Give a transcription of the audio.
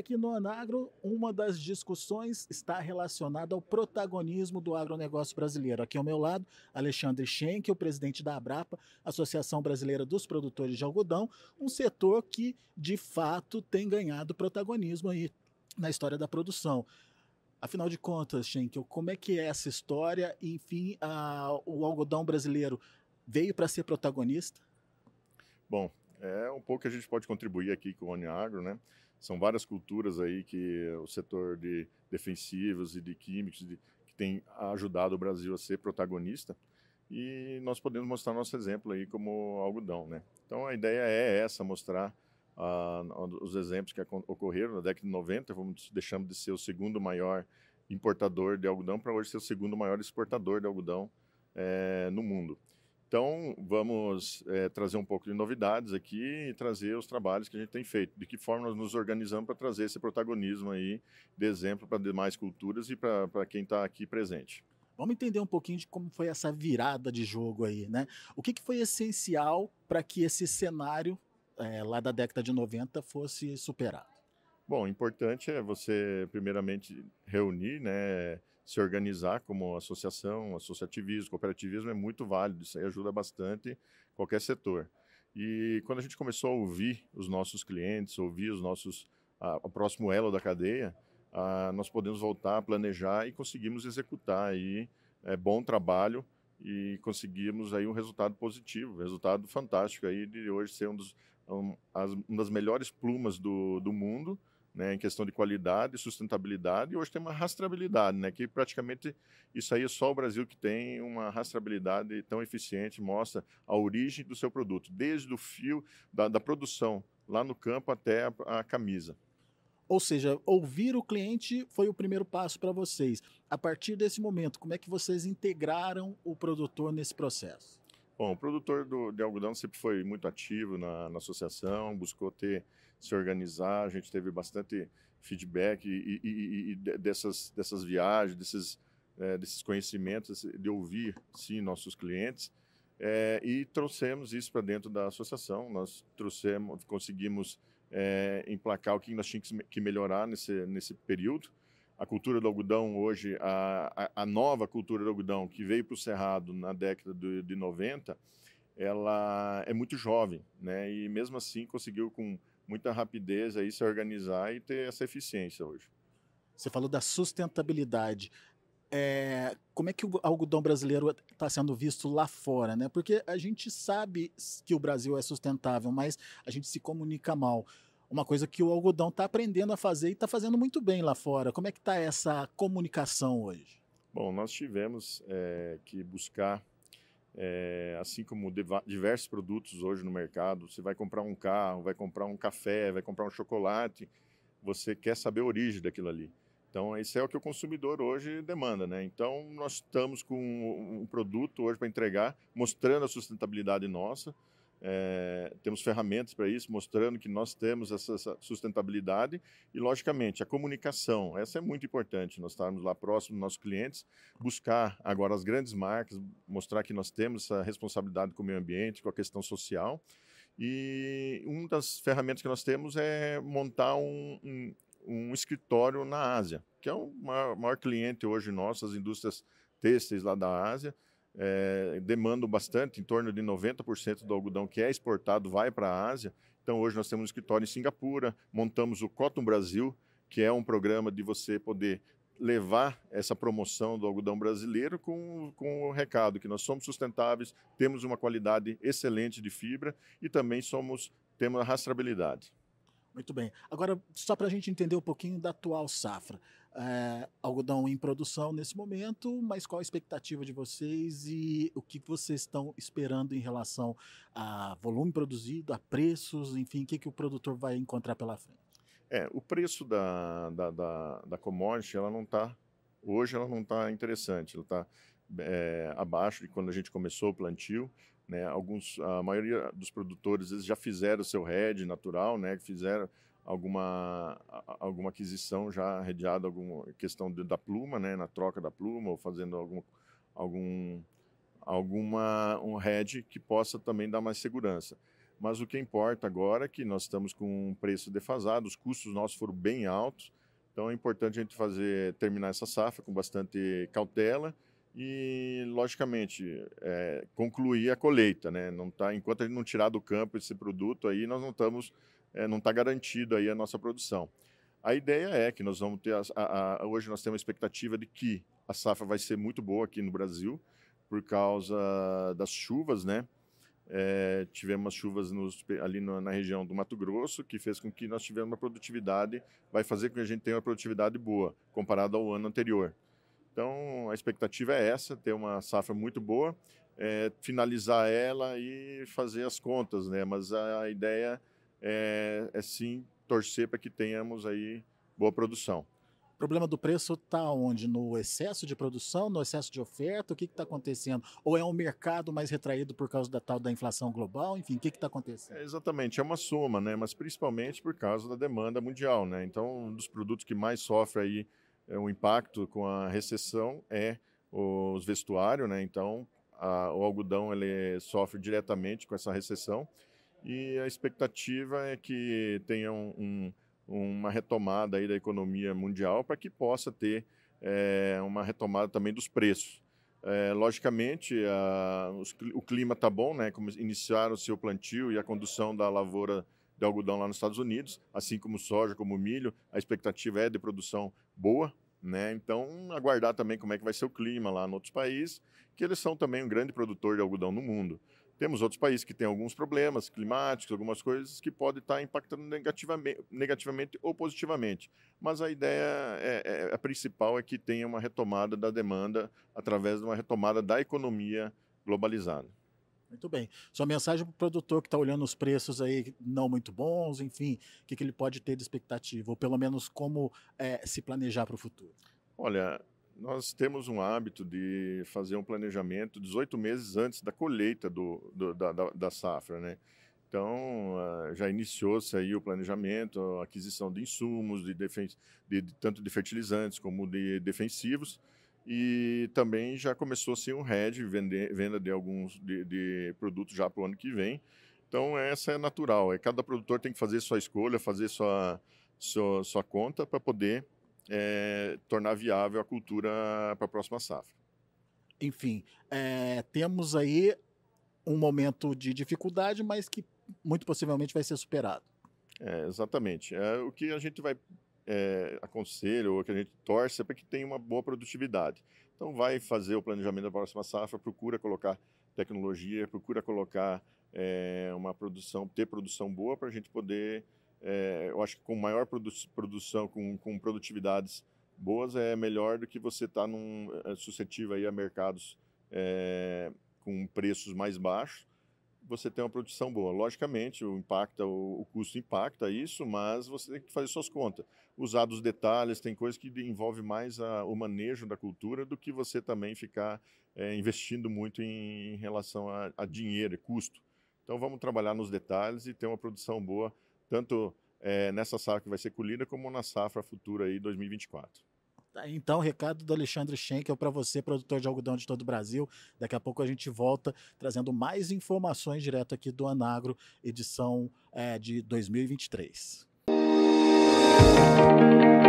aqui no Anagro, uma das discussões está relacionada ao protagonismo do agronegócio brasileiro. Aqui ao meu lado, Alexandre Schenck, o presidente da Abrapa, Associação Brasileira dos Produtores de Algodão, um setor que, de fato, tem ganhado protagonismo aí na história da produção. Afinal de contas, Schenkel, como é que é essa história? Enfim, a, o algodão brasileiro veio para ser protagonista? Bom, é um pouco que a gente pode contribuir aqui com o Uniagro, né? São várias culturas aí que o setor de defensivos e de químicos de, que tem ajudado o Brasil a ser protagonista e nós podemos mostrar nosso exemplo aí como algodão, né? Então a ideia é essa, mostrar uh, os exemplos que ocorreram na década de 90, vamos deixando de ser o segundo maior importador de algodão para hoje ser o segundo maior exportador de algodão é, no mundo. Então, vamos é, trazer um pouco de novidades aqui e trazer os trabalhos que a gente tem feito. De que forma nós nos organizamos para trazer esse protagonismo aí de exemplo para demais culturas e para quem está aqui presente. Vamos entender um pouquinho de como foi essa virada de jogo aí, né? O que, que foi essencial para que esse cenário é, lá da década de 90 fosse superado? Bom, importante é você, primeiramente, reunir, né, se organizar como associação, associativismo, cooperativismo é muito válido, isso aí ajuda bastante qualquer setor. E quando a gente começou a ouvir os nossos clientes, ouvir os nossos, a, o próximo elo da cadeia, a, nós podemos voltar a planejar e conseguimos executar aí é, bom trabalho e conseguimos aí um resultado positivo, resultado fantástico aí de hoje ser um dos um, as, uma das melhores plumas do, do mundo, né, em questão de qualidade, sustentabilidade, e hoje tem uma rastreabilidade, né, que praticamente isso aí é só o Brasil que tem uma rastreabilidade tão eficiente, mostra a origem do seu produto, desde o fio da, da produção lá no campo até a, a camisa. Ou seja, ouvir o cliente foi o primeiro passo para vocês. A partir desse momento, como é que vocês integraram o produtor nesse processo? Bom, o produtor do, de algodão sempre foi muito ativo na, na, associação, buscou ter, se organizar, a gente teve bastante feedback e, e, e, dessas, dessas viagens, desses, é, desses conhecimentos, de ouvir, sim, nossos clientes, é, e trouxemos isso para dentro da associação, nós trouxemos, conseguimos é, emplacar o que nós tínhamos que melhorar nesse, nesse período, a cultura do algodão hoje, a, a, a nova cultura do algodão que veio para o Cerrado na década de, de 90, ela é muito jovem, né? E mesmo assim conseguiu com muita rapidez aí se organizar e ter essa eficiência hoje. Você falou da sustentabilidade. É, como é que o algodão brasileiro está sendo visto lá fora, né? Porque a gente sabe que o Brasil é sustentável, mas a gente se comunica mal uma coisa que o algodão está aprendendo a fazer e está fazendo muito bem lá fora. Como é que está essa comunicação hoje? Bom, nós tivemos é, que buscar, é, assim como diversos produtos hoje no mercado, você vai comprar um carro, vai comprar um café, vai comprar um chocolate, você quer saber a origem daquilo ali. Então, isso é o que o consumidor hoje demanda, né? Então, nós estamos com um produto hoje para entregar, mostrando a sustentabilidade nossa, é, temos ferramentas para isso, mostrando que nós temos essa, essa, sustentabilidade e, logicamente, a comunicação. Essa é muito importante, nós estarmos lá próximo dos nossos clientes, buscar agora as grandes marcas, mostrar que nós temos essa responsabilidade com o meio ambiente, com a questão social. E uma das ferramentas que nós temos é montar um, um, um escritório na Ásia, que é o maior, maior cliente hoje nosso, as indústrias têxteis lá da Ásia é, demandam bastante, em torno de 90% do algodão que é exportado vai para a Ásia. Então, hoje nós temos um escritório em Singapura, montamos o Cotton Brasil, que é um programa de você poder levar essa promoção do algodão brasileiro com, com o recado que nós somos sustentáveis, temos uma qualidade excelente de fibra e também somos temos a rastreabilidade. Muito bem. Agora, só para a gente entender um pouquinho da atual safra. É, algodão em produção nesse momento, mas qual a expectativa de vocês e o que vocês estão esperando em relação a volume produzido, a preços, enfim, o que, que o produtor vai encontrar pela frente? É, o preço da, da, da, da commodity, ela não está, hoje ela não está interessante, ela está é, abaixo de quando a gente começou o plantio, né? Alguns, a maioria dos produtores eles já fizeram o seu head natural, né? fizeram alguma, alguma aquisição já redeada, alguma questão da pluma, né? na troca da pluma, ou fazendo algum, algum alguma um head que possa também dar mais segurança. mas o que importa agora é que nós estamos com um preço defasado, os custos nossos foram bem altos, então é importante a gente fazer terminar essa safra com bastante cautela e, logicamente, é, concluir a colheita, né? Não tá, enquanto a gente não tirar do campo esse produto aí, nós não estamos, é, não está garantido aí a nossa produção. A ideia é que nós vamos ter, a, a, a, hoje nós temos a expectativa de que a safra vai ser muito boa aqui no Brasil, por causa das chuvas, né? É, tivemos chuvas nos, ali no, na região do Mato Grosso, que fez com que nós tivemos uma produtividade, vai fazer com que a gente tenha uma produtividade boa, comparado ao ano anterior. Então, a expectativa é essa, ter uma safra muito boa, é, finalizar ela e fazer as contas, né? Mas a, a ideia é, é sim torcer para que tenhamos aí boa produção. O problema do preço está onde? No excesso de produção, no excesso de oferta? O que está acontecendo? Ou é um mercado mais retraído por causa da tal da inflação global? Enfim, o que está acontecendo? É, exatamente, é uma soma, né? Mas principalmente por causa da demanda mundial, né? Então, um dos produtos que mais sofre aí o impacto com a recessão é os vestuários, né? Então, a, o algodão ele sofre diretamente com essa recessão e a expectativa é que tenha um, um, uma retomada aí da economia mundial para que possa ter é, uma retomada também dos preços. É, logicamente, a, os, o clima está bom, né? Como iniciaram o seu plantio e a condução da lavoura de algodão lá nos Estados Unidos, assim como soja, como milho, a expectativa é de produção boa, né? Então, aguardar também como é que vai ser o clima lá em outros países, que eles são também um grande produtor de algodão no mundo. Temos outros países que têm alguns problemas climáticos, algumas coisas que podem estar impactando negativamente, negativamente ou positivamente. Mas a ideia é, é, a principal é que tenha uma retomada da demanda através de uma retomada da economia globalizada. Muito bem. Sua mensagem para o produtor que está olhando os preços aí não muito bons, enfim, o que, que ele pode ter de expectativa, ou pelo menos como é, se planejar para o futuro? Olha, nós temos um hábito de fazer um planejamento 18 meses antes da colheita do, do da, da, da, safra, né? Então, uh, já iniciou-se aí o planejamento, a aquisição de insumos, de, defen de, de tanto de fertilizantes como de defensivos, e também já começou assim um hedge, vender, venda de alguns de, de produtos já para o ano que vem. Então essa é natural. É cada produtor tem que fazer sua escolha, fazer sua sua, sua conta para poder é, tornar viável a cultura para a próxima safra. Enfim, é, temos aí um momento de dificuldade, mas que muito possivelmente vai ser superado. É, exatamente. É, o que a gente vai é, ou que a gente torce é para que tenha uma boa produtividade. Então, vai fazer o planejamento da próxima safra, procura colocar tecnologia, procura colocar é, uma produção, ter produção boa para a gente poder, é, eu acho que com maior produ produção, com, com produtividades boas, é melhor do que você estar tá num, é, suscetível aí a mercados é, com preços mais baixos você tem uma produção boa. Logicamente, o, impacta, o, custo impacta isso, mas você tem que fazer suas contas. Usar dos detalhes, tem coisas que envolve mais a, o manejo da cultura do que você também ficar é, investindo muito em, em relação a, a dinheiro e custo. Então vamos trabalhar nos detalhes e ter uma produção boa, tanto é, nessa safra que vai ser colhida, como na safra futura aí 2024. Tá, então, recado do Alexandre Schenkel para você, produtor de algodão de todo o Brasil. Daqui a pouco a gente volta trazendo mais informações direto aqui do Anagro, edição é, de 2023. Música